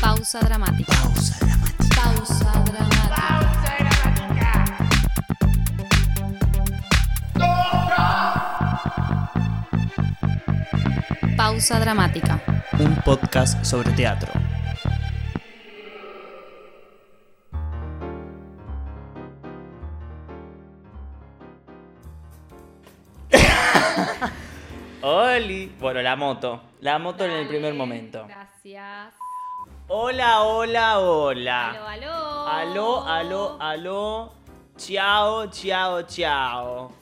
Pausa dramática. Pausa dramática. Pausa dramática. Pausa dramática. un podcast sobre teatro. Oli. Bueno, la moto. La moto en el primer momento. Gracias. Hola, hola, hola. Aló, aló. Aló, aló, aló. Chao, chao, chao.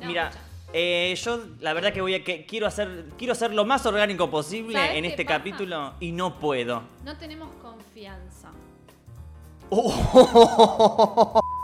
No, Mira, eh, yo la verdad que voy a que quiero hacer quiero ser lo más orgánico posible ¿Sabes en este pasa? capítulo y no puedo. No tenemos confianza. Oh.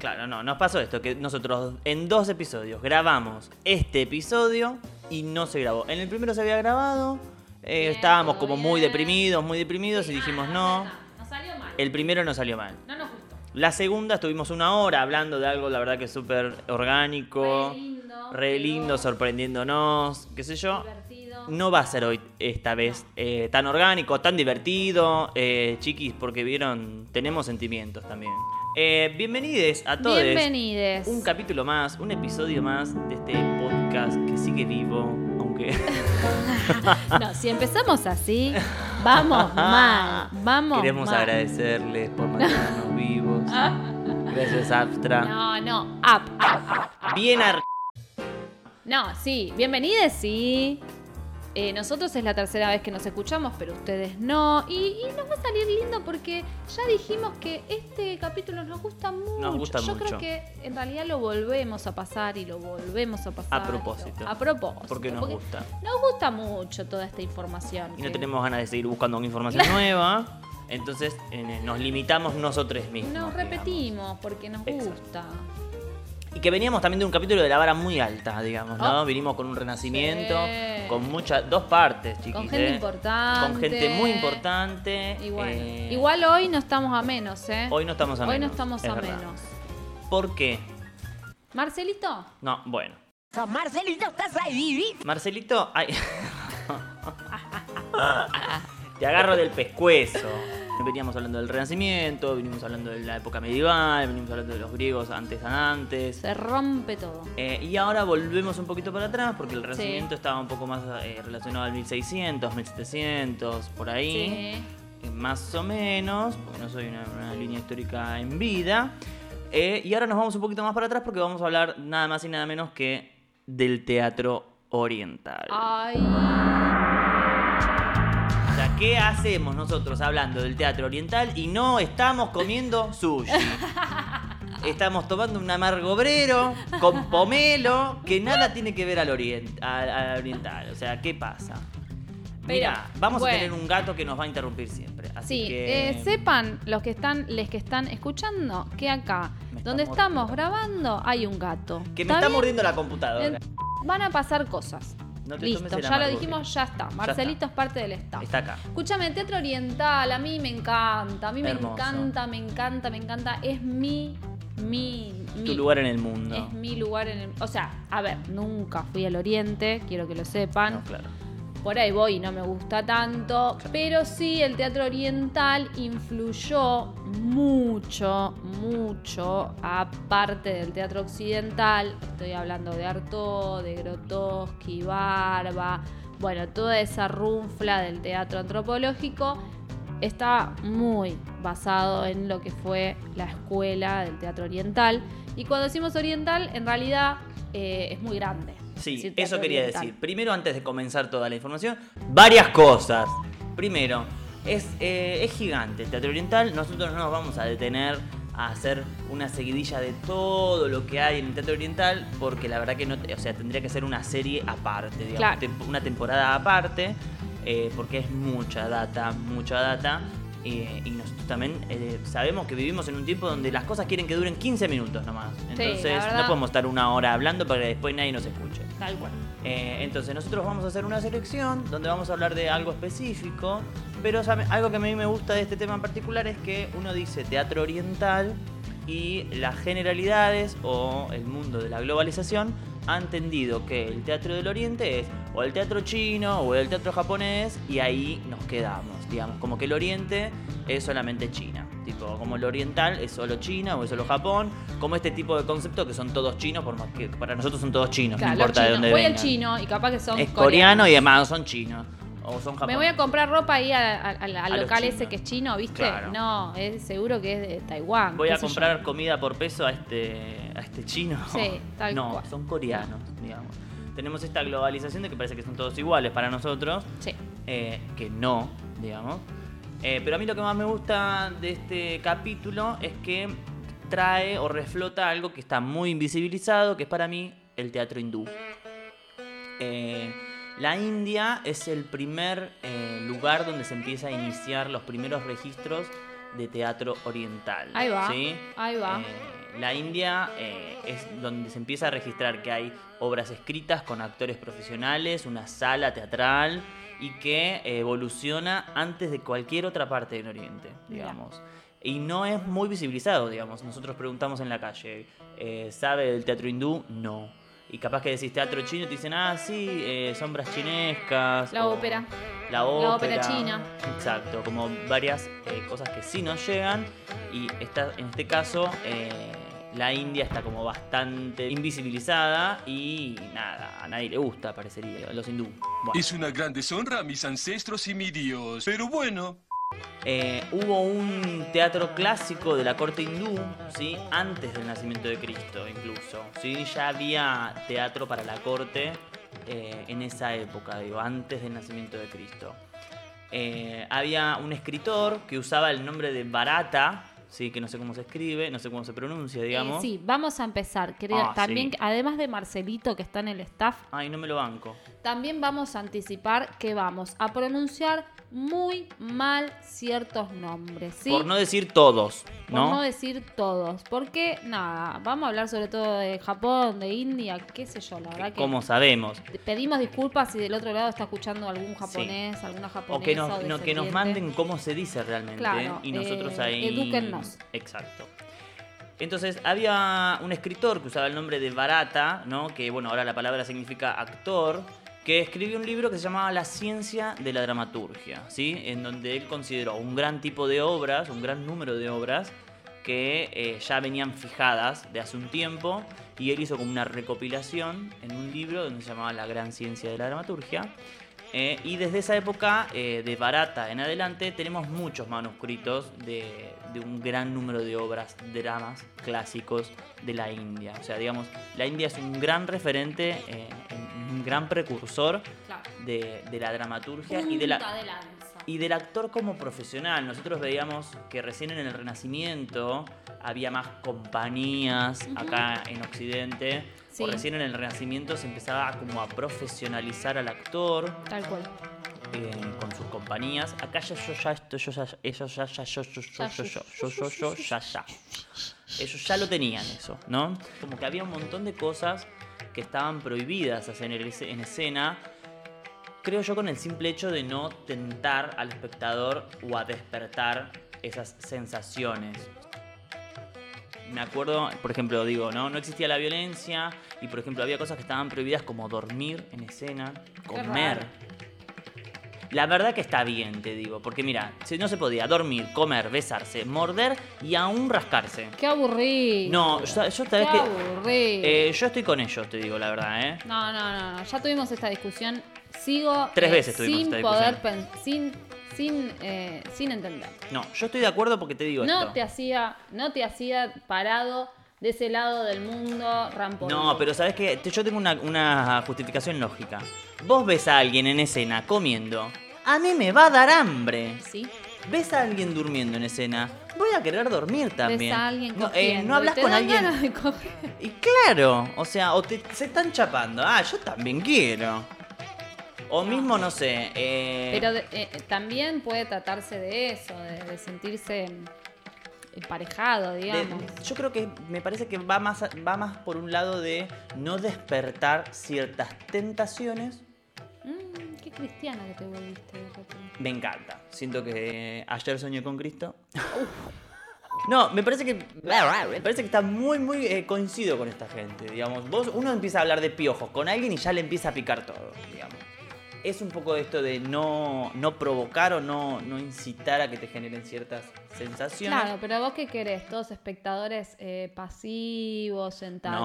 Claro, no, nos pasó esto, que nosotros en dos episodios grabamos este episodio y no se grabó. En el primero se había grabado, eh, Bien, estábamos como muy deprimidos, muy deprimidos y dijimos ah, no. verdad, Nos salió mal. El primero no salió mal. No nos gustó. La segunda estuvimos una hora hablando de algo, la verdad que súper orgánico, Re lindo. re lindo, pero sorprendiéndonos, qué sé yo. Divertido. No va a ser hoy, esta vez, eh, tan orgánico, tan divertido, eh, chiquis, porque vieron, tenemos sentimientos también. Eh, bienvenides a todos. Bienvenides. Un capítulo más, un episodio más de este podcast que sigue vivo, aunque... No, si empezamos así, vamos mal. Vamos Queremos mal. agradecerles por mantenernos vivos. Gracias, Abstra. No, no, up, up. Bien ar... No, sí, bienvenidos, sí. Eh, nosotros es la tercera vez que nos escuchamos, pero ustedes no. Y, y nos va a salir lindo porque ya dijimos que este capítulo nos gusta mucho. gusta Yo mucho. creo que en realidad lo volvemos a pasar y lo volvemos a pasar. A propósito. A propósito. Porque nos gusta. Nos gusta mucho toda esta información. Y no tenemos ganas de seguir buscando información nueva. Entonces eh, nos limitamos nosotros mismos. Nos digamos. repetimos porque nos Exacto. gusta. Y que veníamos también de un capítulo de la vara muy alta, digamos, ¿no? Oh. Vinimos con un renacimiento, Sí. con muchas, dos partes, chiquis. Con gente ¿eh? importante. Con gente muy importante. Bueno, eh, igual hoy no estamos a menos, ¿eh? Hoy no estamos a Hoy menos. no estamos es a verdad. menos. ¿Por qué? Marcelito, No, bueno. Marcelito, ¿estás ahí? Marcelito, ay. Te agarro del pescuezo. Veníamos hablando del Renacimiento, venimos hablando de la época medieval, venimos hablando de los griegos antes antes. se rompe todo. Eh, y ahora volvemos un poquito para atrás porque el Renacimiento estaba un poco más eh, relacionado al 1600, 1700, por ahí. Sí. Eh, más o menos, porque no soy una, una línea histórica en vida. Eh, y ahora nos vamos un poquito más para atrás porque vamos a hablar nada más y nada menos que del teatro oriental. Ay, ¿qué hacemos nosotros hablando del teatro oriental y no estamos comiendo sushi? Estamos tomando un amargobrero con pomelo que nada tiene que ver al, orient- al- al oriental. O sea, ¿qué pasa? Mira, vamos bueno. a tener un gato que nos va a interrumpir siempre. Así sí, que... eh, sepan los que están, les que están escuchando, que acá, donde estamos grabando, hay un gato. Que me está mordiendo la computadora. Van a pasar cosas. No te Listo, tomes el ya lo dijimos, ya está. Marcelito es parte del staff. Está acá. Escúchame, el teatro oriental, a mí me encanta, a mí me encanta, me encanta, me encanta. Es mi, mi, mi. Tu lugar en el mundo. Es mi lugar en el... O sea, a ver, nunca fui al oriente, quiero que lo sepan. No, claro. Por ahí voy y no me gusta tanto, pero sí el teatro oriental influyó mucho, mucho, aparte del teatro occidental. Estoy hablando de Artaud, de Grotowski, Barba, bueno, toda esa runfla del teatro antropológico está muy basado en lo que fue la escuela del teatro oriental. Y cuando decimos oriental, en realidad eh, es muy grande. Sí, eso quería decir. Primero, antes de comenzar toda la información, varias cosas. Primero, es, eh, es gigante el teatro oriental. Nosotros no nos vamos a detener a hacer una seguidilla de todo lo que hay en el teatro oriental, porque la verdad que no, o sea, tendría que ser una serie aparte, digamos, Claro. una temporada aparte, eh, porque es mucha data, mucha data. Eh, y nosotros también eh, sabemos que vivimos en un tiempo donde las cosas quieren que duren 15 minutos nomás. Entonces verdad. no podemos estar una hora hablando para que después nadie nos escuche. Tal cual. Eh, entonces nosotros vamos a hacer una selección donde vamos a hablar de algo específico, pero algo que a mí me gusta de este tema en particular es que uno dice teatro oriental y las generalidades o el mundo de la globalización ha entendido que el teatro del oriente es o el teatro chino o el teatro japonés y ahí nos quedamos, digamos, como que el oriente es solamente China, tipo, como el oriental es solo China o es solo Japón, como este tipo de conceptos que son todos chinos, por más que para nosotros son todos chinos, Claro, no importa de dónde Voy al vengan. chino y capaz que son es coreanos. coreano y además son chinos o son. Me voy a comprar ropa ahí al- local ese que es chino, ¿viste? Claro. No, es seguro que es de Taiwán. Voy a yo. comprar comida por peso a este, a este chino. Sí, tal no, cual. son coreanos, digamos. Tenemos esta globalización de que parece que son todos iguales para nosotros, Sí. eh, que no, digamos. Eh, pero a mí lo que más me gusta de este capítulo es que trae o reflota algo que está muy invisibilizado, que es para mí el teatro hindú. Eh, la India es el primer eh, lugar donde se empieza a iniciar los primeros registros de teatro oriental. Ahí va, ¿sí? ahí va. Eh, la India eh, es donde se empieza a registrar que hay obras escritas con actores profesionales, una sala teatral y que evoluciona antes de cualquier otra parte del Oriente, Mira. digamos. Y no es muy visibilizado, digamos. Nosotros preguntamos en la calle, ¿sabe del teatro hindú? No. Y capaz que decís teatro chino y te dicen, ah, sí, eh, sombras chinescas. La ópera. La ópera. ópera china. Exacto, como varias eh, cosas que sí nos llegan. Y esta, en este caso, eh, la India está como bastante invisibilizada y nada, a nadie le gusta, parecería, los hindú. Bueno. Es una gran deshonra a mis ancestros y mi Dios. Pero bueno, Eh, hubo un teatro clásico de la corte hindú, ¿sí? antes del nacimiento de Cristo incluso. ¿sí? Ya había teatro para la corte eh, en esa época, digo, antes del nacimiento de Cristo. Eh, había un escritor que usaba el nombre de Barata, ¿sí? que no sé cómo se escribe, no sé cómo se pronuncia, digamos. Eh, sí, vamos a empezar. Creo- Ah, también, sí. además de Marcelito que está en el staff, Ay, no me lo banco. también vamos a anticipar que vamos a pronunciar muy mal ciertos nombres, ¿sí? Por no decir todos, Por ¿no? no decir todos. Porque, nada, vamos a hablar sobre todo de Japón, de India, qué sé yo, la verdad que... Como sabemos. Pedimos disculpas si del otro lado está escuchando algún japonés, alguna japonesa. O que nos, o no- que nos manden cómo se dice realmente. Claro, y nosotros eh, ahí. edúquennos. Exacto. Entonces, había un escritor que usaba el nombre de Barata, ¿no? Que bueno, ahora la palabra significa actor, que escribió un libro que se llamaba La ciencia de la dramaturgia, ¿sí? En donde él consideró un gran tipo de obras, un gran número de obras que eh, ya venían fijadas de hace un tiempo y él hizo como una recopilación en un libro donde se llamaba La gran ciencia de la dramaturgia. Eh, y desde esa época, eh, de Barata en adelante, tenemos muchos manuscritos de, de un gran número de obras, dramas clásicos de la India. O sea, digamos, la India es un gran referente, eh, un gran precursor Claro. de, de la dramaturgia y de la, Punta de y del actor como profesional. Nosotros veíamos que recién en el Renacimiento había más compañías acá en Occidente. Sí. O recién en el Renacimiento se empezaba como a profesionalizar al actor Tal cual. eh, con sus compañías. Acá ya yo ya esto, yo ya, ellos ya, ya, yo, yo, yo, yo, yo, yo, yo, yo, ya, ya. Ellos ya lo tenían eso, ¿no? Como que había un montón de cosas que estaban prohibidas hacer en escena. Creo yo con el simple hecho de no tentar al espectador o a despertar esas sensaciones. Me acuerdo, por ejemplo, digo, ¿no? No existía la violencia y, por ejemplo, había cosas que estaban prohibidas como dormir en escena, comer. La verdad que está bien, te digo, porque mira, si no se podía dormir, comer, besarse, morder y aún rascarse. Qué aburrido. No, yo, yo esta Qué que... aburrido. eh, yo estoy con ellos, te digo la verdad, ¿eh? No, no, no, no. Ya tuvimos esta discusión. Sigo. eh, Tres veces tuvimos sin esta poder discusión. sin, sin, eh, sin entender. No, yo estoy de acuerdo porque te digo No esto. te hacía, no te hacía parado de ese lado del mundo rampolín. No, pero sabes que yo tengo una, una justificación lógica. Vos ves a alguien en escena comiendo, a mí me va a dar hambre. Sí. Ves a alguien durmiendo en escena, voy a querer dormir también. Ves a alguien no, eh, no hablas con alguien. ganas de coger. Y claro, o sea, o te, se están chapando. Ah, yo también quiero. O mismo, no sé. eh, Pero de- eh, también puede tratarse de eso, de, de sentirse emparejado, de- digamos. yo creo que me parece que va más, va más por un lado de no despertar ciertas tentaciones. Mm, qué cristiano que te volviste. Me encanta. Siento que ayer soñé con Cristo. No, me parece que. Me parece que está muy, muy eh, coincido con esta gente. Digamos, vos, uno empieza a hablar de piojos con alguien y ya le empieza a picar todo, digamos. Es un poco de esto de no, no provocar o no, no incitar a que te generen ciertas sensaciones. Claro, pero vos qué querés, todos espectadores eh, pasivos, sentaditos,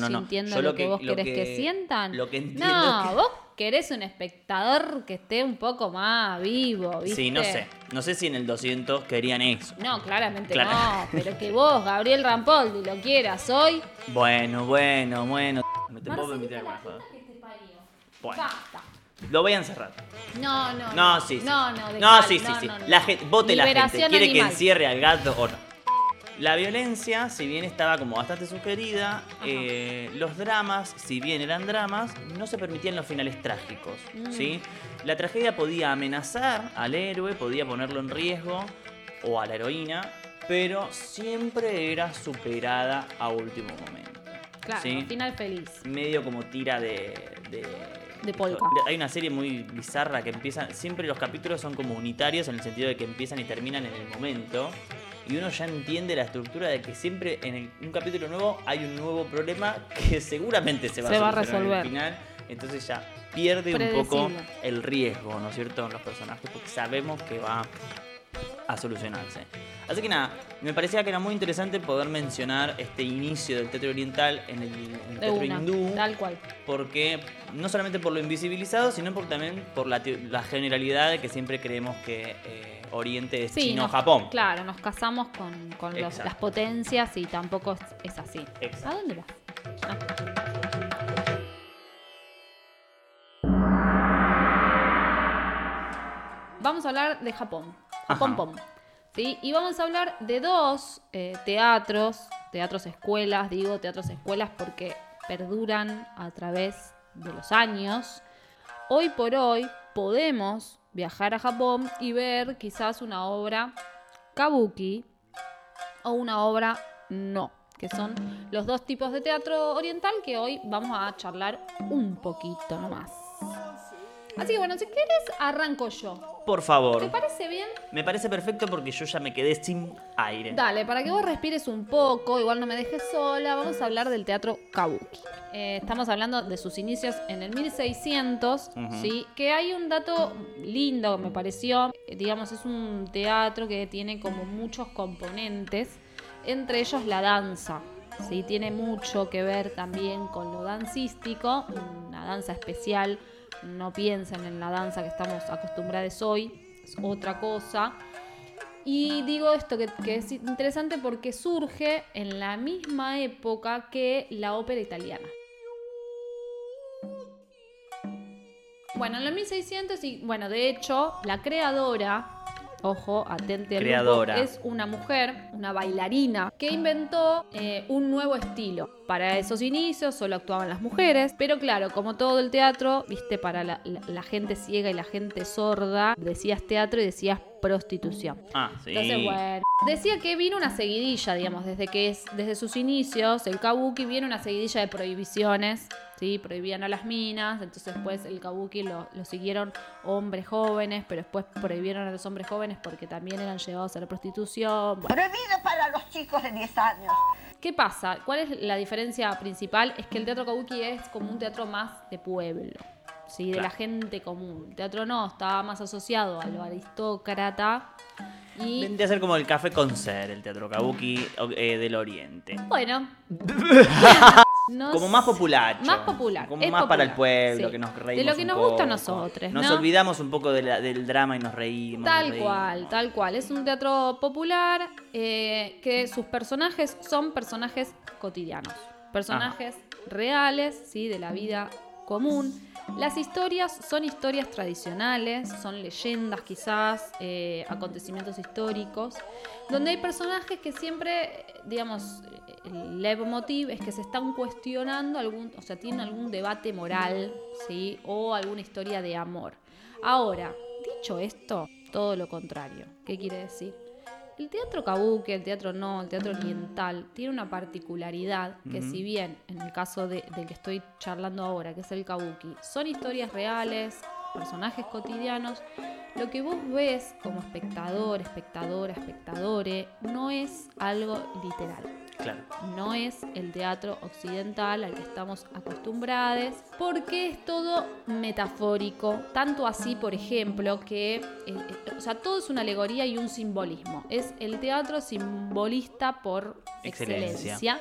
No, no, sintiendo lo, lo que, vos lo querés que, que- sientan. lo que entiendo no, que- vos querés un espectador que esté un poco más vivo, ¿viste? Sí, no sé. No sé si en el 200 querían eso. No, claramente no, pero que vos, Gabriel Rampoldi, lo quieras hoy. Bueno, bueno, bueno. No te puedo permitir. Bueno, Basta. Lo voy a encerrar. No, no. No, sí, sí. No, no, No, sí, sí, no, sí. no, no. La gente, vote la gente. Liberación ¿Quiere que animal. encierre al gato o no? La violencia, si bien estaba como bastante sugerida, eh, los dramas, si bien eran dramas, no se permitían los finales trágicos, Mm. ¿sí? La tragedia podía amenazar al héroe, podía ponerlo en riesgo, o a la heroína, pero siempre era superada a último momento. Claro, ¿sí? final feliz. medio como tira de. de, De polka. Hay una serie muy bizarra que empieza. Siempre los capítulos son como unitarios en el sentido de que empiezan y terminan en el momento. Y uno ya entiende la estructura de que siempre en el- un capítulo nuevo hay un nuevo problema que seguramente se va, Se va a resolver. el final. Entonces ya pierde un poco el riesgo, ¿no es cierto?, en los personajes, porque sabemos que va a solucionarse. Así que nada, me parecía que era muy interesante poder mencionar este inicio del teatro oriental en el, en el teatro una, hindú tal cual. porque no solamente por lo invisibilizado, sino por, también por la, generalidad de que siempre creemos que eh, Oriente es Sí, Chino nos- Japón. Claro, nos casamos con, con los- las potencias y tampoco es, es así. Exacto. ¿A dónde vas? Ah. Vamos a hablar de Japón. Ajá. Pom. ¿Sí? Y vamos a hablar de dos eh, teatros, teatros escuelas, digo teatros escuelas porque perduran a través de los años. Hoy por hoy podemos viajar a Japón y ver quizás una obra kabuki o una obra no, que son los dos tipos de teatro oriental que hoy vamos a charlar un poquito nomás. Así que bueno, si quieres arranco yo. Por ¿Te favor. parece bien? Me parece perfecto porque yo ya me quedé sin aire. Dale, para que vos respires un poco, igual no me dejes sola, vamos a hablar del teatro kabuki. Eh, estamos hablando de sus inicios en el 1600, Ujú. ¿sí? Que hay un dato lindo que me pareció, eh, digamos, es un teatro que tiene como muchos componentes, entre ellos la danza, ¿sí? Tiene mucho que ver también con lo dancístico, una danza especial, no piensen en la danza que estamos acostumbrados hoy, es otra cosa. Y digo esto que, que es interesante porque surge en la misma época que la ópera italiana. Bueno, en los 1600 y bueno, de hecho, la creadora, ojo, atente al grupo, Creadora. es una mujer, una bailarina, que inventó eh, un nuevo estilo. Para esos inicios solo actuaban las mujeres, pero claro, como todo el teatro, viste, para la, la- la gente ciega y la gente sorda, decías teatro y decías prostitución. Ah, sí. Entonces, bueno. Decía que vino una seguidilla, digamos, desde que es, desde sus inicios, el kabuki viene una seguidilla de prohibiciones, ¿sí? Prohibían a las minas, entonces después el kabuki lo, lo siguieron hombres jóvenes, pero después prohibieron a los hombres jóvenes porque también eran llevados a la prostitución. Bueno, Prohibido para los chicos de 10 años. ¿Qué pasa? ¿Cuál es la diferencia principal? Es que el teatro kabuki es como un teatro más de pueblo, ¿sí? De Claro. la gente común. El teatro no, estaba más asociado a lo aristócrata y... Vendría a ser como el café con ser, el teatro kabuki eh, del Oriente. Bueno. Nos- Como más popular. Más popular. Como es más para el pueblo, sí. que nos De reímos. lo que un nos gusta a poco. nosotros, Nos ¿no? olvidamos un poco de la- del drama y nos reímos. nos Tal reímos. cual, tal cual. Es un teatro popular eh, que sus personajes son personajes cotidianos. Personajes reales, ¿sí? De la vida común. Las historias son historias tradicionales, son leyendas quizás, eh, acontecimientos históricos, donde hay personajes que siempre, digamos, el leitmotiv es que se están cuestionando algún, o sea, tienen algún debate moral, ¿sí? O alguna historia de amor. Ahora, dicho esto, todo lo contrario. ¿Qué quiere decir? El teatro kabuki, el teatro no, el teatro oriental, tiene una particularidad que si bien en el caso de, del que estoy charlando ahora, que es el kabuki, son historias reales, personajes cotidianos, lo que vos ves como espectador, espectadora, espectadore, no es algo literal. Claro. No es el teatro occidental al que estamos acostumbrados, porque es todo metafórico, tanto así, por ejemplo, que, eh, eh, o sea, todo es una alegoría y un simbolismo. Es el teatro simbolista por Excelencia. excelencia.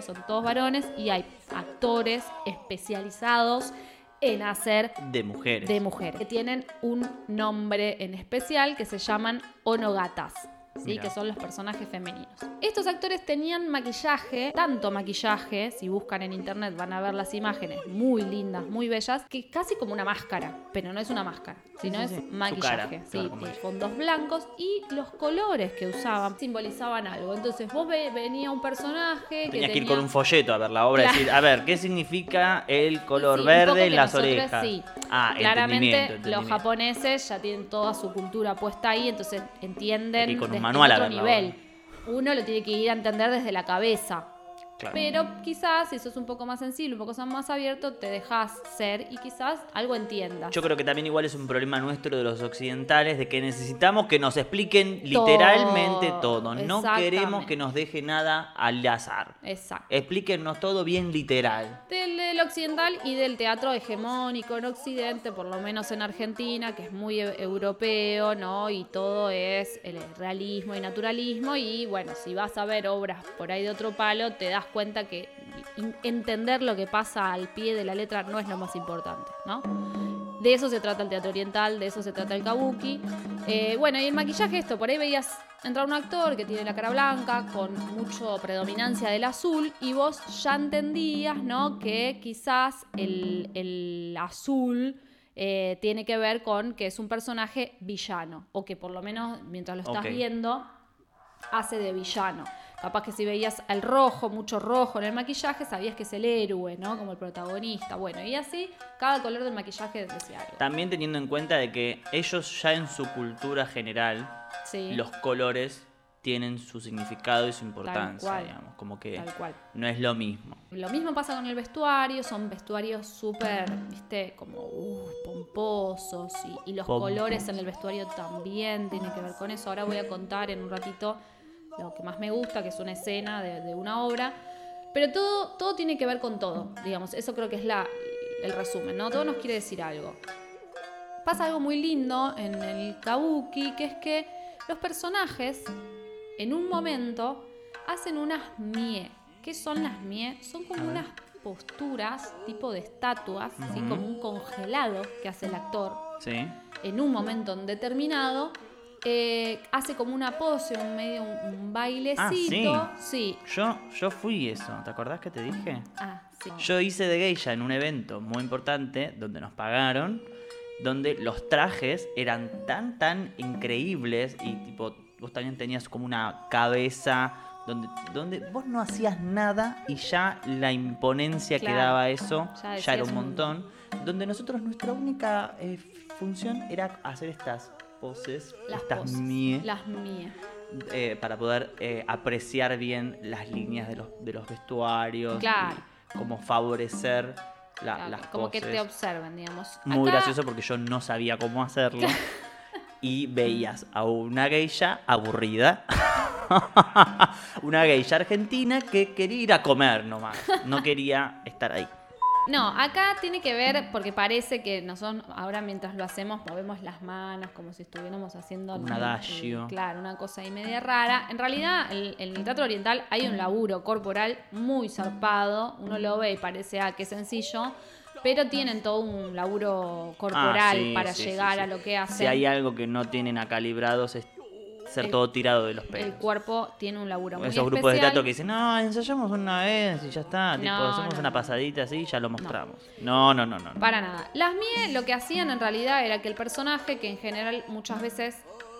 Son todos varones y hay actores especializados en hacer De mujeres. de mujeres, que tienen un nombre en especial que se llaman onogatas. ¿Sí? Que son los personajes femeninos. Estos actores tenían maquillaje, tanto maquillaje, si buscan en internet van a ver las imágenes muy lindas, muy bellas, que casi como una máscara, pero no es una máscara, sino sí, es sí. Maquillaje, claro, fondos blancos y los colores que usaban simbolizaban algo. Entonces vos ve- venía un personaje que Tenías que ir tenía- con un folleto a ver la obra y decir, a ver, ¿qué significa el color verde en las nosotros orejas? sí. Ah, Claramente entendimiento, los japoneses ya tienen toda su cultura puesta ahí, entonces entienden Manual a otro nivel. Uno lo tiene que ir a entender desde la cabeza. Claro. Pero quizás si sos un poco más sensible, un poco más abierto, te dejas ser y quizás algo entiendas. Yo creo que también igual es un problema nuestro de los occidentales de que necesitamos que nos expliquen literalmente Todo. No queremos que nos deje nada al azar. Exacto. Explíquenos todo bien literal. Del, del occidental y del teatro hegemónico en Occidente, por lo menos en Argentina, que es muy e- europeo, ¿no? Y todo es el realismo y naturalismo. Y bueno, si vas a ver obras por ahí de otro palo, te das cuenta que entender lo que pasa al pie de la letra no es lo más importante, ¿no? De eso se trata el teatro oriental, de eso se trata el kabuki. Eh, bueno, y el maquillaje, esto, por ahí veías entrar un actor que tiene la cara blanca, con mucho predominancia del azul, y vos ya entendías, ¿no? Que quizás el, el azul eh, tiene que ver con que es un personaje villano, o que por lo menos mientras lo estás viendo, hace de villano. Capaz que si veías el rojo, mucho rojo en el maquillaje, sabías que es el héroe, ¿no? Como el protagonista. Bueno, y así cada color del maquillaje decía algo. También teniendo en cuenta de que ellos ya en su cultura general, Sí, los colores tienen su significado y su importancia, cual. digamos. Como que tal cual. no es lo mismo. Lo mismo pasa con el vestuario, son vestuarios súper, viste, como uh, pomposos y, y los colores en el vestuario también tienen que ver con eso. Ahora voy a contar en un ratito lo que más me gusta, que es una escena de, de una obra. Pero todo, todo tiene que ver con todo, digamos. Eso creo que es la, el resumen, ¿no? Todo nos quiere decir algo. Pasa algo muy lindo en el kabuki, que es que los personajes, en un momento, hacen unas mie. ¿Qué son las mie? Son como unas posturas, tipo de estatuas, así como un congelado que hace el actor ¿Sí? en un momento determinado. Eh, hace como una pose, un medio, un, un bailecito. sí. Yo, yo fui eso, ¿te acordás que te dije? Ah, sí. Yo hice de geisha en un evento muy importante donde nos pagaron, donde los trajes eran tan, tan increíbles y tipo, vos también tenías como una cabeza donde, donde vos no hacías nada y ya la imponencia que daba eso Ya ya, era un- montón. Donde nosotros nuestra única eh, función era hacer estas poses, Las estas poses, mie, Las mie. eh, para poder eh, apreciar bien las líneas de los, de los vestuarios. Claro. y como favorecer la- Claro, las como que poses. te observen, digamos. Muy Acá- gracioso porque yo no sabía cómo hacerlo. y veías a una geisha aburrida. una geisha argentina que quería ir a comer nomás. No quería estar ahí. No, acá tiene que ver, porque parece que nosotros ahora mientras lo hacemos movemos las manos como si estuviéramos haciendo Un adagio. claro, una cosa ahí media rara. En realidad, en el teatro oriental hay un laburo corporal muy zarpado. Uno lo ve y parece, ah, qué sencillo. Pero tienen todo un laburo corporal Ah, sí, para sí, llegar sí, a lo que hacen. Si hay algo que no tienen acá librados es ser El- todo tirado de los el pelos. cuerpo tiene un laburo muy Esos grupos de especial. teatro que dicen, no, ensayamos una vez y ya está, tipo, No, hacemos no, una pasadita así y ya lo mostramos. No, no, no, no. no. Para nada. Las MIE lo que hacían en realidad era que el personaje, que en general muchas veces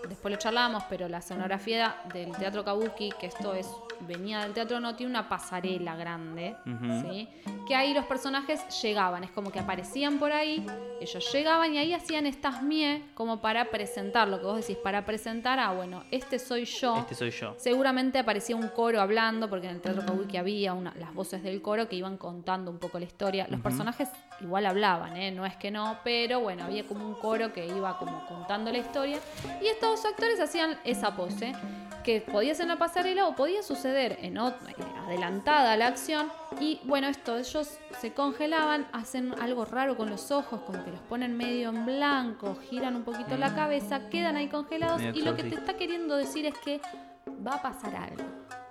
después lo charlamos, pero la escenografía del teatro kabuki, que esto es venía del teatro, no tiene una pasarela grande. ¿sí? Que ahí los personajes llegaban, es como que aparecían por ahí, ellos llegaban y ahí hacían estas mie como para presentar, lo que vos decís, para presentar, ah, bueno, este soy yo. Este soy yo. Seguramente aparecía un coro hablando, porque en el teatro kabuki había una, las voces del coro que iban contando un poco la historia. Los personajes igual hablaban, ¿eh? no es que no, pero bueno, había como un coro que iba como contando la historia. Y estos actores hacían esa pose, que podía ser en la pasarela o podía suceder en ot- eh, adelantada la acción. Y bueno, esto, ellos se congelaban, hacen algo raro con los ojos, como que los ponen medio en blanco, giran un poquito la cabeza, quedan ahí congelados. Y lo que te está queriendo decir es que va a pasar algo.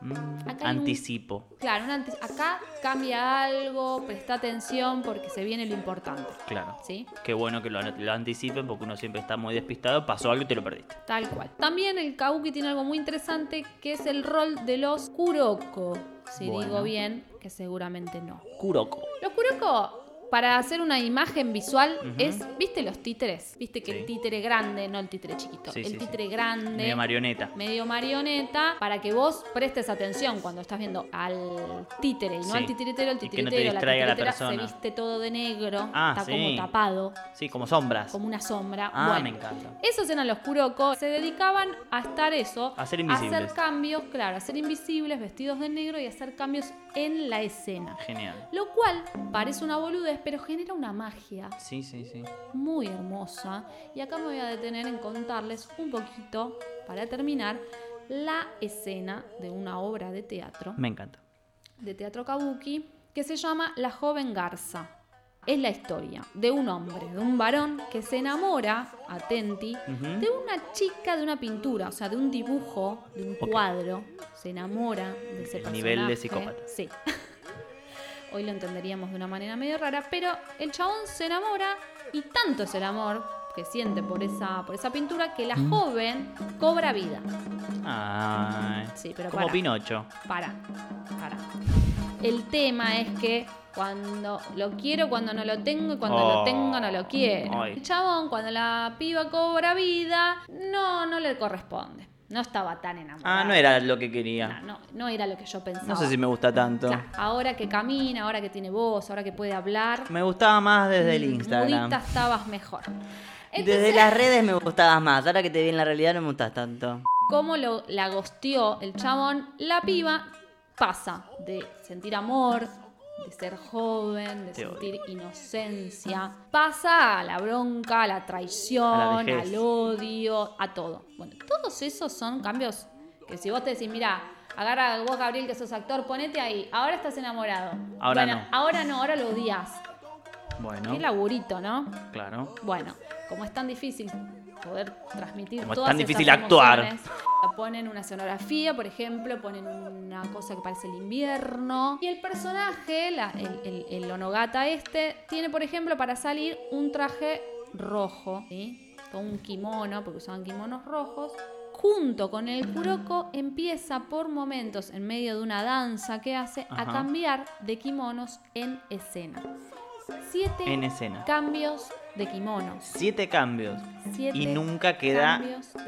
Mm, Acá hay un- anticipo. Claro, un acá cambia algo, presta atención porque se viene lo importante. Claro. ¿Sí? Qué bueno que lo, lo anticipen porque uno siempre está muy despistado. Pasó algo y te lo perdiste. Tal cual. También el kabuki tiene algo muy interesante que es el rol de los kuroko. Si Bueno. digo bien, que seguramente no. Kuroko. Los kuroko, para hacer una imagen visual, es, ¿viste los títeres? ¿Viste que Sí. el títere grande, no el títere chiquito? Sí, el sí, títere grande. Medio marioneta. medio marioneta para que vos prestes atención cuando estás viendo al títere y no al titiritero. El que no te titiritero, la titiritera se viste todo de negro, Ah, está como tapado, Sí, como sombras. como una sombra. Ah, bueno, me encanta. esos eran los kuroko. Se dedicaban a estar eso, A ser a invisibles. hacer cambios, claro, a ser invisibles, vestidos de negro y hacer cambios en la escena. Genial. Lo cual parece una boludez, pero genera una magia Sí, sí, sí. muy hermosa. Y acá me voy a detener en contarles un poquito, para terminar, la escena de una obra de teatro, Me encanta. de teatro kabuki, que se llama La joven garza. Es la historia de un hombre, de un varón que se enamora, atenti, de una chica de una pintura, o sea, de un dibujo, de un cuadro. Se enamora de ese El personaje. nivel de psicópata. Sí. Hoy lo entenderíamos de una manera medio rara, pero el chabón se enamora y tanto es el amor que siente por esa, por esa pintura que la Mm. joven cobra vida. Ay. Sí, pero Como para. Pinocho. Para, para. El tema es que cuando lo quiero, cuando no lo tengo y cuando lo Oh. tengo, no lo quiero. Ay. El chabón, cuando la piba cobra vida, no, no le corresponde. No estaba tan enamorado. Ah, no era lo que No, quería. no, no era lo que yo pensaba. No sé si me gusta tanto. Claro, ahora que camina, ahora que tiene voz, ahora que puede hablar. Me gustaba más desde el Instagram. Mudita estabas mejor. Desde las redes me gustabas más. Ahora que te vi en la realidad no me gustas tanto. cómo lo, la gosteó el chabón, la piba pasa de sentir amor, de ser joven, de Te sentir inocencia, pasa a la bronca, a la A la traición, vejez. al odio, a todo. Bueno, todos esos son cambios que si vos te decís, mira, agarra vos Gabriel que sos actor, ponete ahí, ahora estás enamorado. Ahora bueno, no. ahora no, ahora lo odias. Bueno, Qué laburito, ¿no? claro. Bueno, como es tan difícil poder transmitir Como es tan esas difícil actuar. ponen una escenografía, por ejemplo, ponen una cosa que parece el invierno. Y el personaje, la- el, el, el onogata este, tiene, por ejemplo, para salir un traje rojo, ¿sí? Con un kimono, porque usaban kimonos rojos. Junto con el kuroko empieza por momentos, en medio de una danza que hace, a cambiar de kimonos en escena. Siete En escena. cambios de kimonos. Siete cambios. Siete Y nunca queda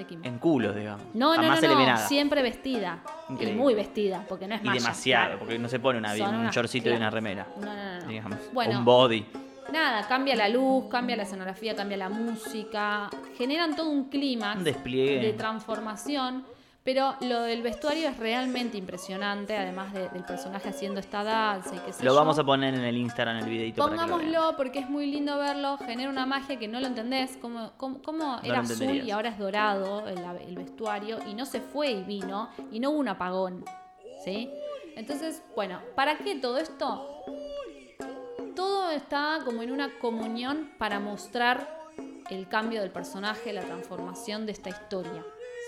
kimono. en culos, digamos. No, no, Jamás no, no, siempre vestida. Increíble. Y muy vestida, porque no es Y malla, demasiado, claro. porque no se pone una, Son un unas- shortcito y claro. una remera. No, no, no, no. Digamos. Bueno. Un body. Nada, cambia la luz, cambia la escenografía, cambia la música. Generan todo un clima Un despliegue. de transformación. Pero lo del vestuario es realmente impresionante, además de- del personaje haciendo esta danza y qué sé Lo yo. vamos a poner en el Instagram, el videito. Pongámoslo porque es muy lindo verlo, genera una magia que no lo entendés, como, como, como era azul y ahora es dorado el, el vestuario y no se fue y vino y no hubo un apagón, ¿sí? Entonces, bueno, ¿para qué todo esto? Todo está como en una comunión para mostrar el cambio del personaje, la transformación de esta historia,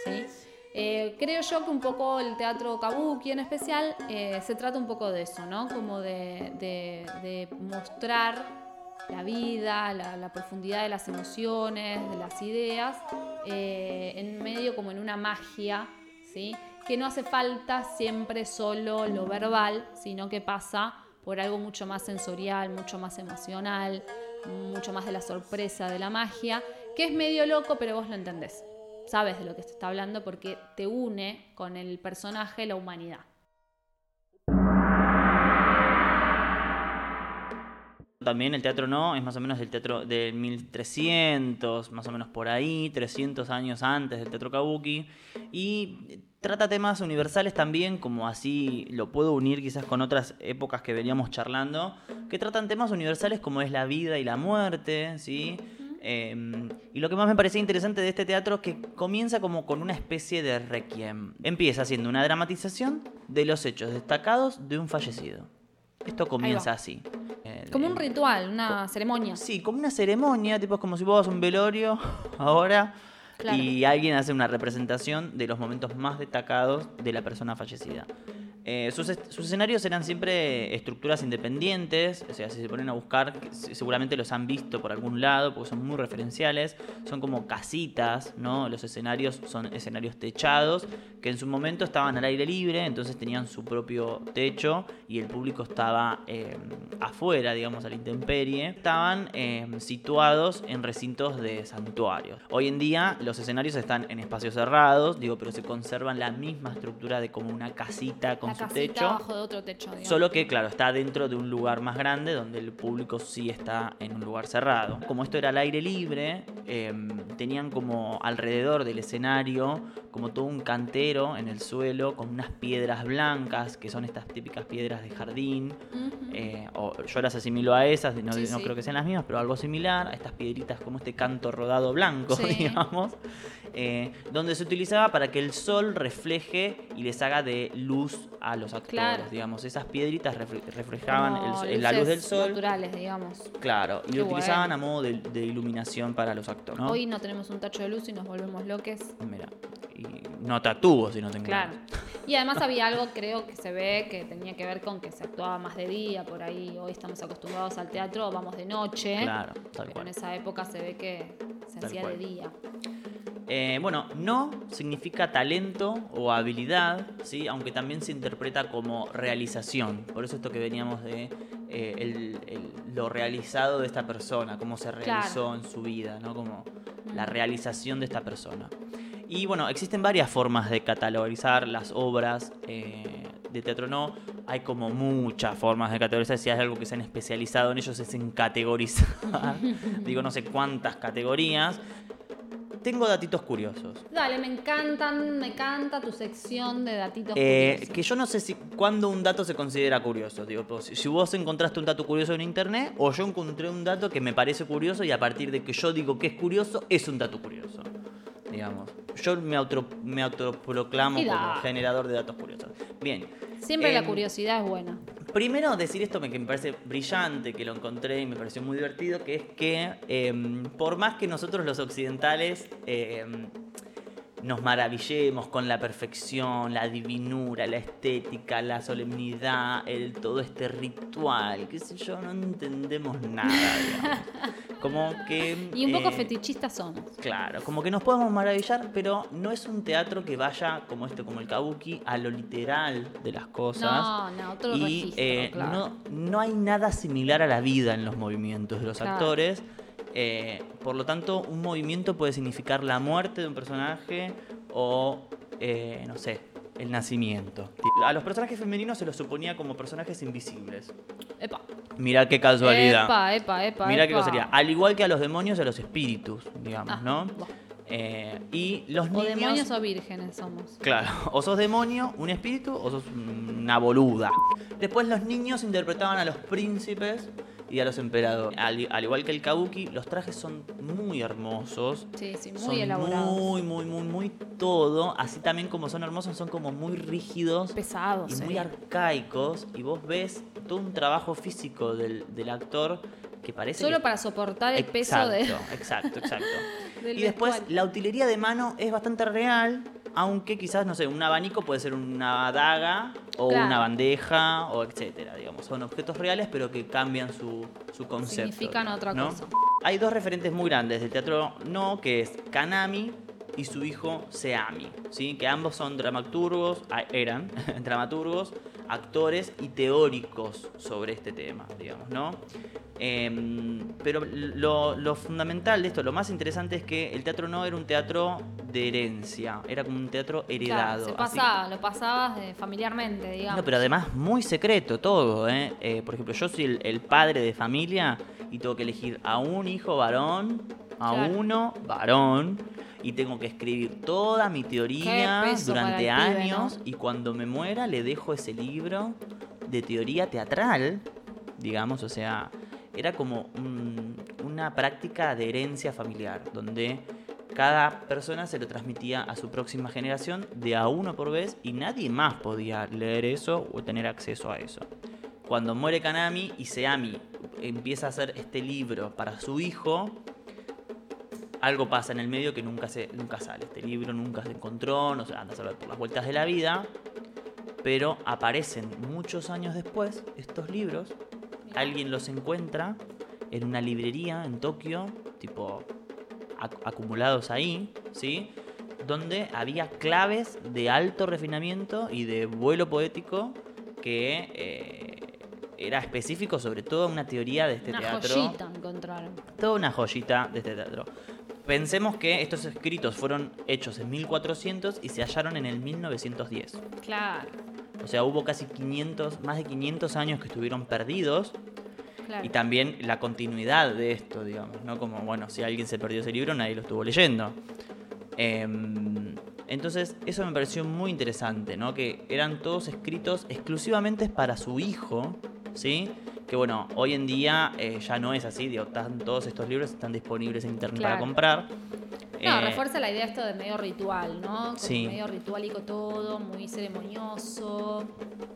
¿sí? Eh, creo yo que un poco el teatro kabuki en especial eh, se trata un poco de eso, ¿no? Como de, de- mostrar la vida, la, la profundidad de las emociones, de las ideas, eh, en medio como en una magia, ¿sí? Que no hace falta siempre solo lo verbal, sino que pasa por algo mucho más sensorial, mucho más emocional, mucho más de la sorpresa de la magia, que es medio loco, pero vos lo entendés. Sabes de lo que se está hablando porque te une con el personaje la humanidad. También el teatro no, es más o menos el teatro de 1300, más o menos por ahí, 300 años antes del teatro kabuki. Y trata temas universales también, como así lo puedo unir quizás con otras épocas que veníamos charlando, que tratan temas universales como es la vida y la muerte, ¿sí? Eh, y lo que más me parecía interesante de este teatro es que comienza como con una especie de requiem. Empieza siendo una dramatización de los hechos destacados de un fallecido. Esto comienza así. Como un ritual, una ceremonia. Sí, como una ceremonia, tipo es como si vos vas a un velorio ahora Claro. y alguien hace una representación de los momentos más destacados de la persona fallecida. Eh, sus, escenarios eran siempre estructuras independientes, o sea, si se ponen a buscar, seguramente los han visto por algún lado, porque son muy referenciales, son como casitas, ¿no? Los escenarios son escenarios techados, que en su momento estaban al aire libre, entonces tenían su propio techo y el público estaba eh, afuera, digamos, a la intemperie. Estaban eh, situados en recintos de santuarios. Hoy en día los escenarios están en espacios cerrados, digo, pero se conservan la misma estructura de como una casita con la su casita techo. abajo de otro techo. digamos. Solo que, claro, está dentro de un lugar más grande donde el público sí está en un lugar cerrado. Como esto era al aire libre, eh, tenían como alrededor del escenario como todo un cantero en el suelo con unas piedras blancas, que son estas típicas piedras de jardín. Eh, o yo las asimilo a esas, no, Sí, no sí. creo que sean las mismas, pero algo similar, a estas piedritas como este canto rodado blanco, Sí. digamos, eh, donde se utilizaba para que el sol refleje y les haga de luz a los actores, Claro. digamos. Esas piedritas refle- reflejaban el- la luz del sol. naturales, digamos. Claro, y Qué lo utilizaban bueno. a modo de, de iluminación para los actores, ¿no? Hoy no tenemos un tacho de luz y nos volvemos loques. Mira, y no tatúo si no tengo Claro. Y además había algo, creo que se ve, que tenía que ver con que se actuaba más de día, por ahí hoy estamos acostumbrados al teatro, vamos de noche. Claro, tal Pero cual. en esa época se ve que se Tal hacía cual. de día. Eh, bueno, no significa talento o habilidad, ¿sí? aunque también se interpreta como realización. Por eso esto que veníamos de eh, el- el- lo realizado de esta persona, cómo se realizó Claro. en su vida, ¿no? como la realización de esta persona. Y bueno, existen varias formas de catalogizar las obras eh, de teatro no. Hay como muchas formas de categorizar. Si hay algo que se han especializado en ellos es en categorizar. Digo, no sé cuántas categorías. Tengo datitos curiosos. Dale, me encantan, me encanta tu sección de datitos Eh, curiosos. que yo no sé si cuándo un dato se considera curioso. Digo, pues, si si vos encontraste un dato curioso en internet o yo encontré un dato que me parece curioso y a partir de que yo digo que es curioso, es un dato curioso. Digamos. Yo me, auto, me autoproclamo como generador de datos curiosos. Bien. Siempre la Em, curiosidad es buena. Primero decir esto que me parece brillante, que lo encontré y me pareció muy divertido, que es que em, por más que nosotros los occidentales em, nos maravillemos con la perfección, la divinura, la estética, la solemnidad, el, todo este ritual, qué sé yo, no entendemos nada, digamos. Como que... Y un poco eh, fetichistas somos. Claro, como que nos podemos maravillar, pero no es un teatro que vaya como este, como el kabuki, a lo literal de las cosas. No, no, otro y registro, eh, claro. no, no hay nada similar a la vida en los movimientos de los Claro. actores. Eh, por lo tanto, un movimiento puede significar la muerte de un personaje o, eh, no sé, el nacimiento. A los personajes femeninos se los suponía como personajes invisibles. Epa. Mirá qué casualidad. Epa, epa, epa. Mirá qué epa. cosa sería. Al igual que a los demonios y a los espíritus, digamos, Ah, ¿no? Eh, y los O niños. demonios o vírgenes somos. Claro, o sos demonio, un espíritu, o sos una boluda. Después los niños interpretaban a los príncipes y a los emperadores. Al, al igual que el kabuki, los trajes son muy hermosos. Sí, sí, muy son elaborados. muy, muy, muy, muy todo. Así también como son hermosos, son como muy rígidos Pesados. y eh. muy arcaicos. Y vos ves todo un trabajo físico del, del actor que parece Solo que para soportar el peso de. Exacto, exacto, exacto. y después la utilería de mano es bastante real, aunque quizás, no sé, un abanico puede ser una daga o Claro. una bandeja o etcétera, digamos. Son objetos reales pero que cambian su, su concepto. Significan otra ¿no? cosa. Hay dos referentes muy grandes del teatro no, que es Kanami y su hijo Seami, ¿sí? que ambos son dramaturgos, ah, eran dramaturgos, actores y teóricos sobre este tema, digamos, ¿no? Em, pero lo, lo fundamental de esto, lo más interesante es que el teatro no era un teatro de herencia, era como un teatro Claro, heredado. se así- pasaba, lo pasabas familiarmente, digamos. no, pero además muy secreto todo, ¿eh? Eh, por ejemplo, yo soy el, el padre de familia y tengo que elegir a un hijo varón, a Claro. uno varón, y tengo que escribir toda mi teoría durante pibe, años, ¿no? y cuando me muera le dejo ese libro de teoría teatral, digamos, o sea, era como un- una práctica de herencia familiar, donde cada persona se lo transmitía a su próxima generación de a uno por vez y nadie más podía leer eso o tener acceso a eso. Cuando muere Kanami y Seami empieza a hacer este libro para su hijo, algo pasa en el medio que nunca, se, nunca sale. Este libro nunca se encontró, no sé, anda a saber por las vueltas de la vida, pero aparecen muchos años después estos libros, alguien los encuentra en una librería en Tokio, tipo ac- acumulados ahí, ¿sí? Donde había claves de alto refinamiento y de vuelo poético que eh, era específico sobre todo una teoría de este Una teatro. joyita encontraron. Toda una joyita de este teatro. Pensemos que estos escritos fueron hechos en 1400 y se hallaron en el 1910. Claro, O sea, hubo casi 500, más de 500 años que estuvieron perdidos claro. y también la continuidad de esto, digamos, ¿no? Como, bueno, si alguien se perdió ese libro, nadie lo estuvo leyendo. Em, entonces, eso me pareció muy interesante, ¿no? Que eran todos escritos exclusivamente para su hijo, ¿sí? Que bueno, hoy en día eh, ya no es así, digo, están- todos estos libros están disponibles en internet para comprar. No, Eh, refuerza la idea esto de medio ritual, ¿no? Como Sí. medio ritualico todo, muy ceremonioso.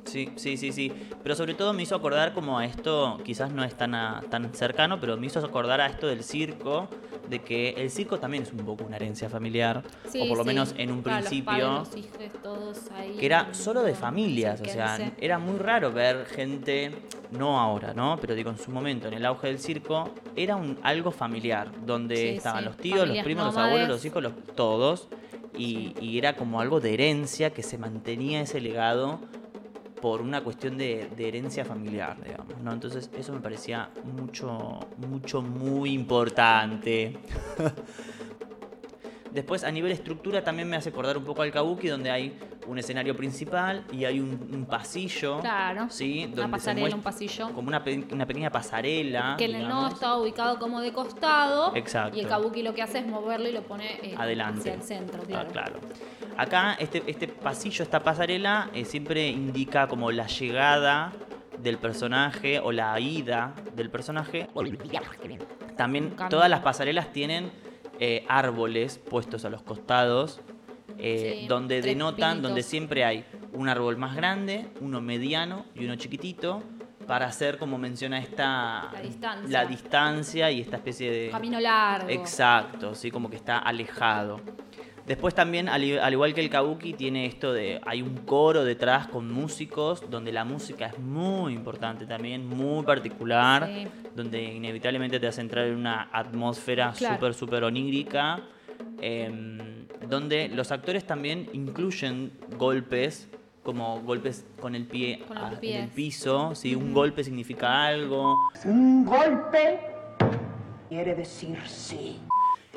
Sí, sí, sí, sí. Pero sobre todo me hizo acordar como a esto, quizás no es tan, a- tan cercano, pero me hizo acordar a esto del circo, de que el circo también es un poco una herencia familiar, Sí, o por lo sí. menos en un Claro, los principio, padres, los hijos, todos ahí que era solo de familias, o sea, era muy raro ver gente, no ahora, ¿no? Pero digo, en su momento, en el auge del circo, era un algo familiar, donde estaban los tíos, los primos, los nómades. Abuelos, los hijos, los, todos, y, y era como algo de herencia que se mantenía ese legado por una cuestión de, de herencia familiar, digamos, ¿no? Entonces eso me parecía mucho, mucho, muy importante. Después, a nivel estructura, también me hace acordar un poco al kabuki, donde hay un escenario principal y hay un, un pasillo. Claro. ¿sí? Una Donde se pasarela, un pasillo. Como una, pe- una pequeña pasarela. Que el no estaba ubicado como de costado. Exacto. Y el kabuki lo que hace es moverlo y lo pone eh, Adelante. hacia el centro, Ah, claro. claro. Acá, este, este pasillo, esta pasarela, eh, siempre indica como la llegada del personaje o la ida del personaje. También todas las pasarelas tienen eh, árboles puestos a los costados. eh, Sí, donde denotan, pinitos. donde siempre hay un árbol más grande, uno mediano y uno chiquitito, para hacer, como menciona esta, La distancia. la distancia y esta especie de... Camino largo. Exacto, sí, como que está alejado. Después también, al, igual que el kabuki, tiene esto de. Hay un coro detrás con músicos, donde la música es muy importante también, muy particular, Sí. donde inevitablemente te hace entrar en una atmósfera Claro. súper, súper onírica. em, donde los actores también incluyen golpes, como golpes con el pie Con a- en el piso, ¿sí? Un golpe significa algo. Un golpe quiere decir sí.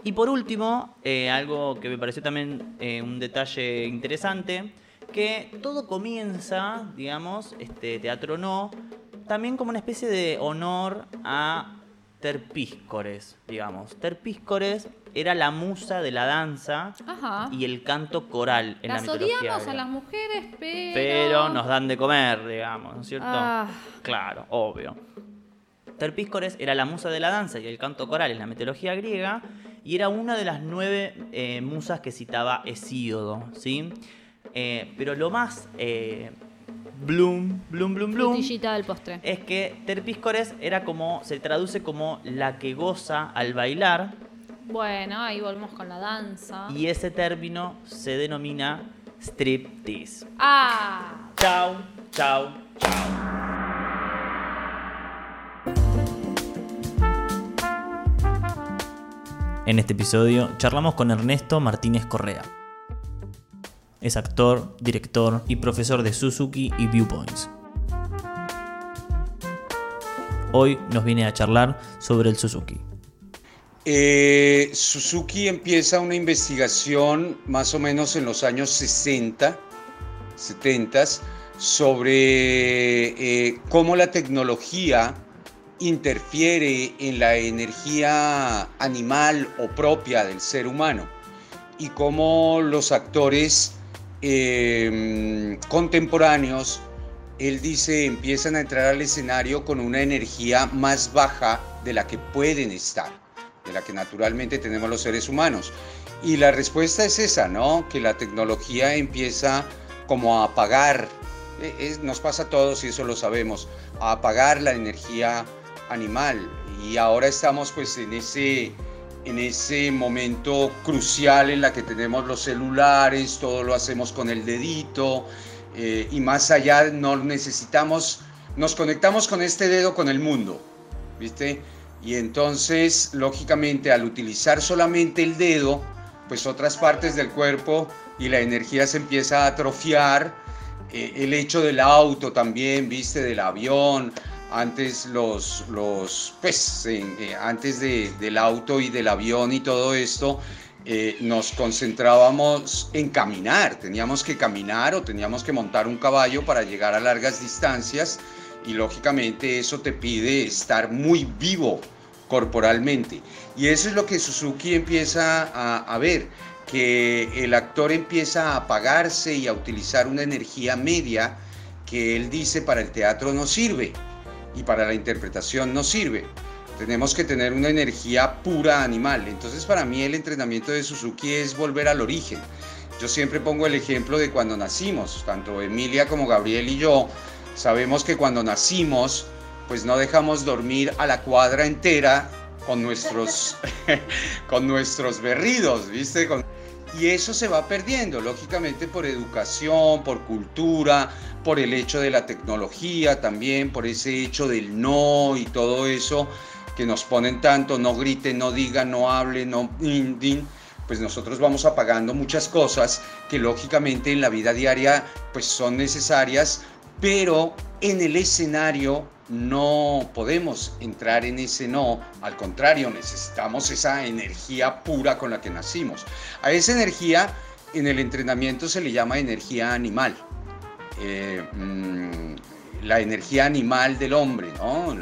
Y por último, eh, algo que me pareció también eh, un detalle interesante, que todo comienza, digamos, este teatro no, también como una especie de honor a Terpíscores, digamos. Terpíscores era la musa de la danza Ajá. y el canto coral en Las la mitología. odiamos a las mujeres, pero. Pero nos dan de comer, digamos, ¿no es cierto? Ah. Claro, obvio. Terpíscores era la musa de la danza y el canto coral en la mitología griega y era una de las nueve eh, musas que citaba Hesíodo, ¿sí? Eh, pero lo más eh, bloom, bloom, bloom, bloom Frutillita del postre. es que Terpíscores era como, se traduce como la que goza al bailar Bueno, ahí volvemos con la danza. y ese término se denomina striptease. Ah, Chau, chau, En este episodio charlamos con Ernesto Martínez Correa. Es actor, director y profesor de Suzuki y Viewpoints. Hoy nos viene a charlar sobre el Suzuki. Eh, Suzuki empieza una investigación más o menos en los años 60, 70, sobre eh, cómo la tecnología interfiere en la energía animal o propia del ser humano y cómo los actores em, contemporáneos, él dice, empiezan a entrar al escenario con una energía más baja de la que pueden estar, de la que naturalmente tenemos los seres humanos. Y la respuesta es esa, ¿no? Que la tecnología empieza como a apagar, e, nos pasa a todos y eso lo sabemos, a apagar la energía animal. Y ahora estamos pues en ese, en ese momento crucial en la que tenemos los celulares, todo lo hacemos con el dedito eh, y más allá no necesitamos, nos conectamos con este dedo con el mundo, ¿viste? Y entonces, lógicamente, al utilizar solamente el dedo, pues otras partes del cuerpo y la energía se empieza a atrofiar. Eh, el hecho del auto también, viste, del avión, antes los, los pues, eh, antes del auto y del avión y todo esto, eh, nos concentrábamos en caminar, teníamos que caminar o teníamos que montar un caballo para llegar a largas distancias y lógicamente eso te pide estar muy vivo corporalmente. Y eso es lo que Suzuki empieza a, a ver, que el actor empieza a apagarse y a utilizar una energía media que él dice para el teatro no sirve y para la interpretación no sirve. Tenemos que tener una energía pura animal. Entonces para mí el entrenamiento de Suzuki es volver al origen. Yo siempre pongo el ejemplo de cuando nacimos, tanto Emilia como Gabriel y yo, sabemos que cuando nacimos, pues no dejamos dormir a la cuadra entera con nuestros, con nuestros berridos, ¿viste? Y eso se va perdiendo, lógicamente por educación, por cultura, por el hecho de la tecnología también, por ese hecho del no y todo eso que nos ponen tanto, no griten, no digan, no hablen, no pues nosotros vamos apagando muchas cosas que lógicamente en la vida diaria pues son necesarias, pero en el escenario no podemos entrar en ese no, al contrario, necesitamos esa energía pura con la que nacimos. A esa energía en el entrenamiento se le llama energía animal. Eh, mm, la energía animal del hombre, ¿no?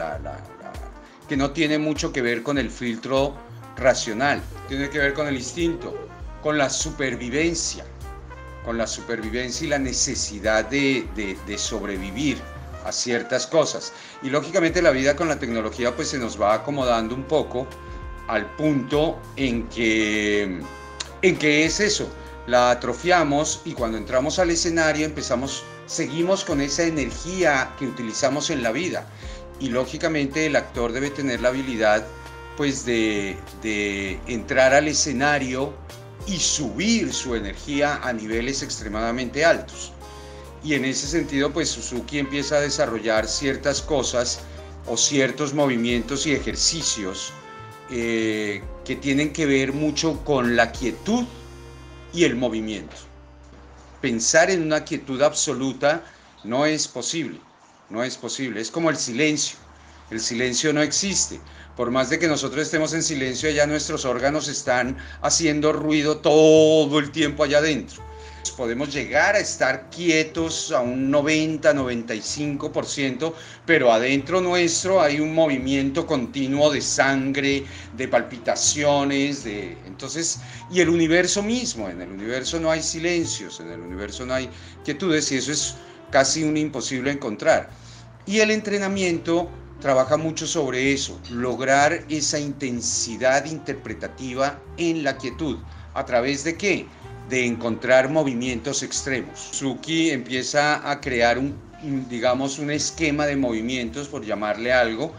que no tiene mucho que ver con el filtro racional, tiene que ver con el instinto, con la supervivencia, con la supervivencia y la necesidad de, de sobrevivir ciertas cosas. Y lógicamente la vida con la tecnología pues se nos va acomodando un poco al punto en que, en que es eso, la atrofiamos y cuando entramos al escenario empezamos seguimos con esa energía que utilizamos en la vida. Y lógicamente el actor debe tener la habilidad pues de, de entrar al escenario y subir su energía a niveles extremadamente altos. Y en ese sentido pues Suzuki empieza a desarrollar ciertas cosas o ciertos movimientos y ejercicios eh, que tienen que ver mucho con la quietud y el movimiento. Pensar en una quietud absoluta no es posible, no es posible, es como el silencio, el silencio no existe. Por más de que nosotros estemos en silencio, allá nuestros órganos están haciendo ruido todo el tiempo allá adentro podemos llegar a estar quietos a un 90, 95%, pero adentro nuestro hay un movimiento continuo de sangre, de palpitaciones, de entonces y el universo mismo, en el universo no hay silencios, en el universo no hay quietudes y eso es casi un imposible encontrar. Y el entrenamiento trabaja mucho sobre eso, lograr esa intensidad interpretativa en la quietud. ¿A través de qué? De encontrar movimientos extremos. Suzuki empieza a crear un, digamos, un esquema de movimientos, por llamarle algo,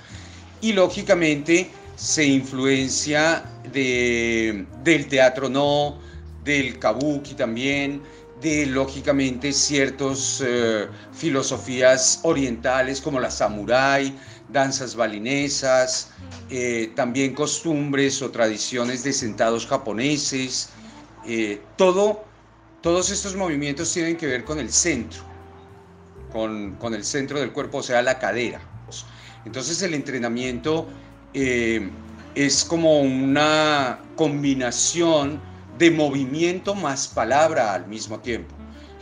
y lógicamente se influencia de, del teatro no, del kabuki también, de lógicamente ciertas eh, filosofías orientales como la samurái, danzas balinesas, eh, también costumbres o tradiciones de sentados japoneses. Eh, todo, todos estos movimientos tienen que ver con el centro, con, con, el centro del cuerpo, o sea, la cadera. Entonces el entrenamiento es como una combinación de movimiento más palabra al mismo tiempo.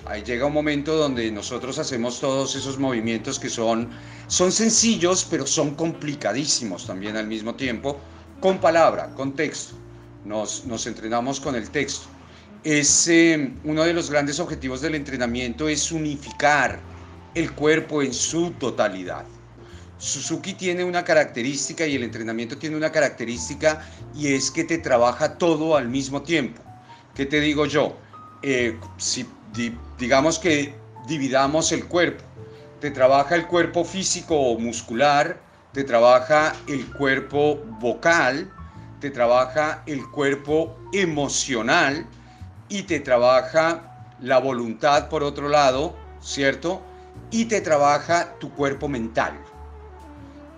Ahí llega un momento donde nosotros hacemos todos esos movimientos que son, son sencillos, pero son complicadísimos también al mismo tiempo, con palabra, con texto. Nos, nos entrenamos con el texto. Es, eh, uno de los grandes objetivos del entrenamiento es unificar el cuerpo en su totalidad. Suzuki tiene una característica y el entrenamiento tiene una característica y es que te trabaja todo al mismo tiempo. ¿Qué te digo yo? Eh, si digamos que dividamos el cuerpo, te trabaja el cuerpo físico o muscular, te trabaja el cuerpo vocal, te trabaja el cuerpo emocional y te trabaja la voluntad por otro lado, ¿cierto? Y te trabaja tu cuerpo mental.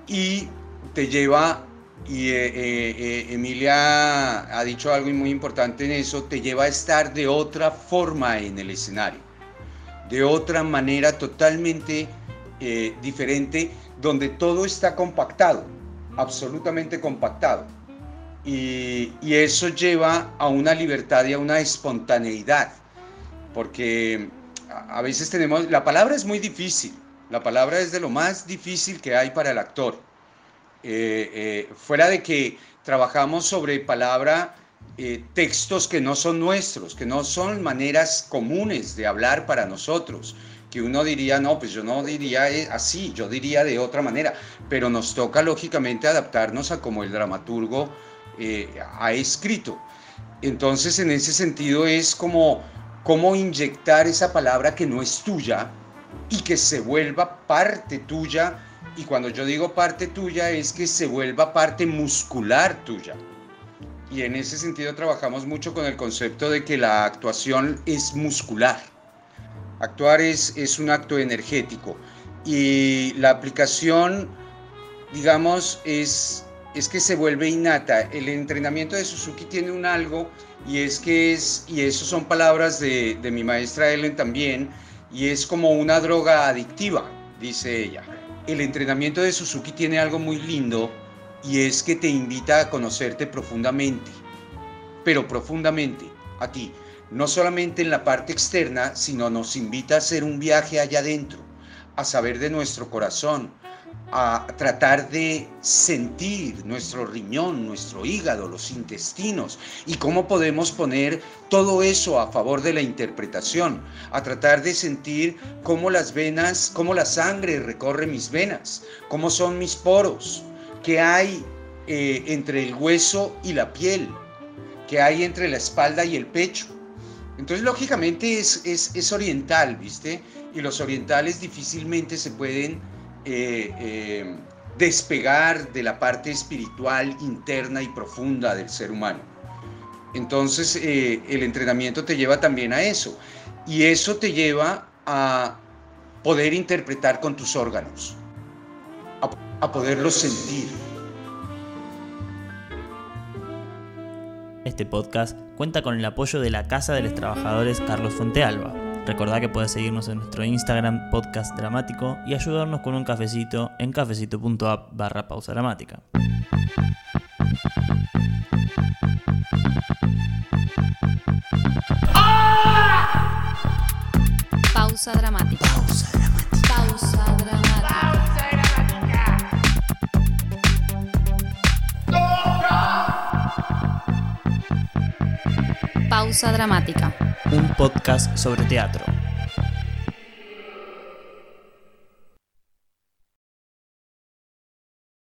Y te lleva y eh, eh, eh, Emilia ha dicho algo muy importante en eso, te lleva a estar de otra forma en el escenario, de otra manera totalmente diferente, donde todo está compactado, absolutamente compactado. Y, eso lleva a una libertad y a una espontaneidad, porque a veces tenemos, la palabra es muy difícil, la palabra es de lo más difícil que hay para el actor. Eh, eh, fuera de que trabajamos sobre palabra, eh, textos que no son nuestros, que no son maneras comunes de hablar para nosotros, que uno diría, no, pues yo no diría así, yo diría de otra manera, pero nos toca lógicamente adaptarnos a como el dramaturgo ha escrito. Entonces, en ese sentido es como cómo inyectar esa palabra que no es tuya y que se vuelva parte tuya y cuando yo digo parte tuya es que se vuelva parte muscular tuya. Y en ese sentido trabajamos mucho con el concepto de que la actuación es muscular. Actuar es, es un acto energético y la aplicación, digamos, es, es que se vuelve innata. El entrenamiento de Suzuki tiene un algo y es que es, y eso son palabras de, de mi maestra Ellen también, y es como una droga adictiva, dice ella el entrenamiento de Suzuki tiene algo muy lindo y es que te invita a conocerte profundamente, pero profundamente a ti, no solamente en la parte externa, sino nos invita a hacer un viaje allá adentro, a saber de nuestro corazón, a tratar de sentir nuestro riñón, nuestro hígado, los intestinos y cómo podemos poner todo eso a favor de la interpretación, a tratar de sentir cómo las venas, cómo la sangre recorre mis venas, cómo son mis poros, qué hay eh, entre el hueso y la piel, qué hay entre la espalda y el pecho. Entonces, lógicamente es, es, es oriental, ¿viste? Y los orientales difícilmente se pueden eh, eh, despegar de la parte espiritual interna y profunda del ser humano. Entonces eh, el entrenamiento te lleva también a eso y eso te lleva a poder interpretar con tus órganos, a, a poderlos sentir. Este podcast cuenta con el apoyo de la Casa de los Trabajadores Carlos Fontealba Recordá que puedes seguirnos en nuestro Instagram podcast dramático y ayudarnos con un cafecito en cafecito.app barra pausa dramática. Pausa dramática. Pausa dramática. Pausa dramática. Pausa dramática. Un podcast sobre teatro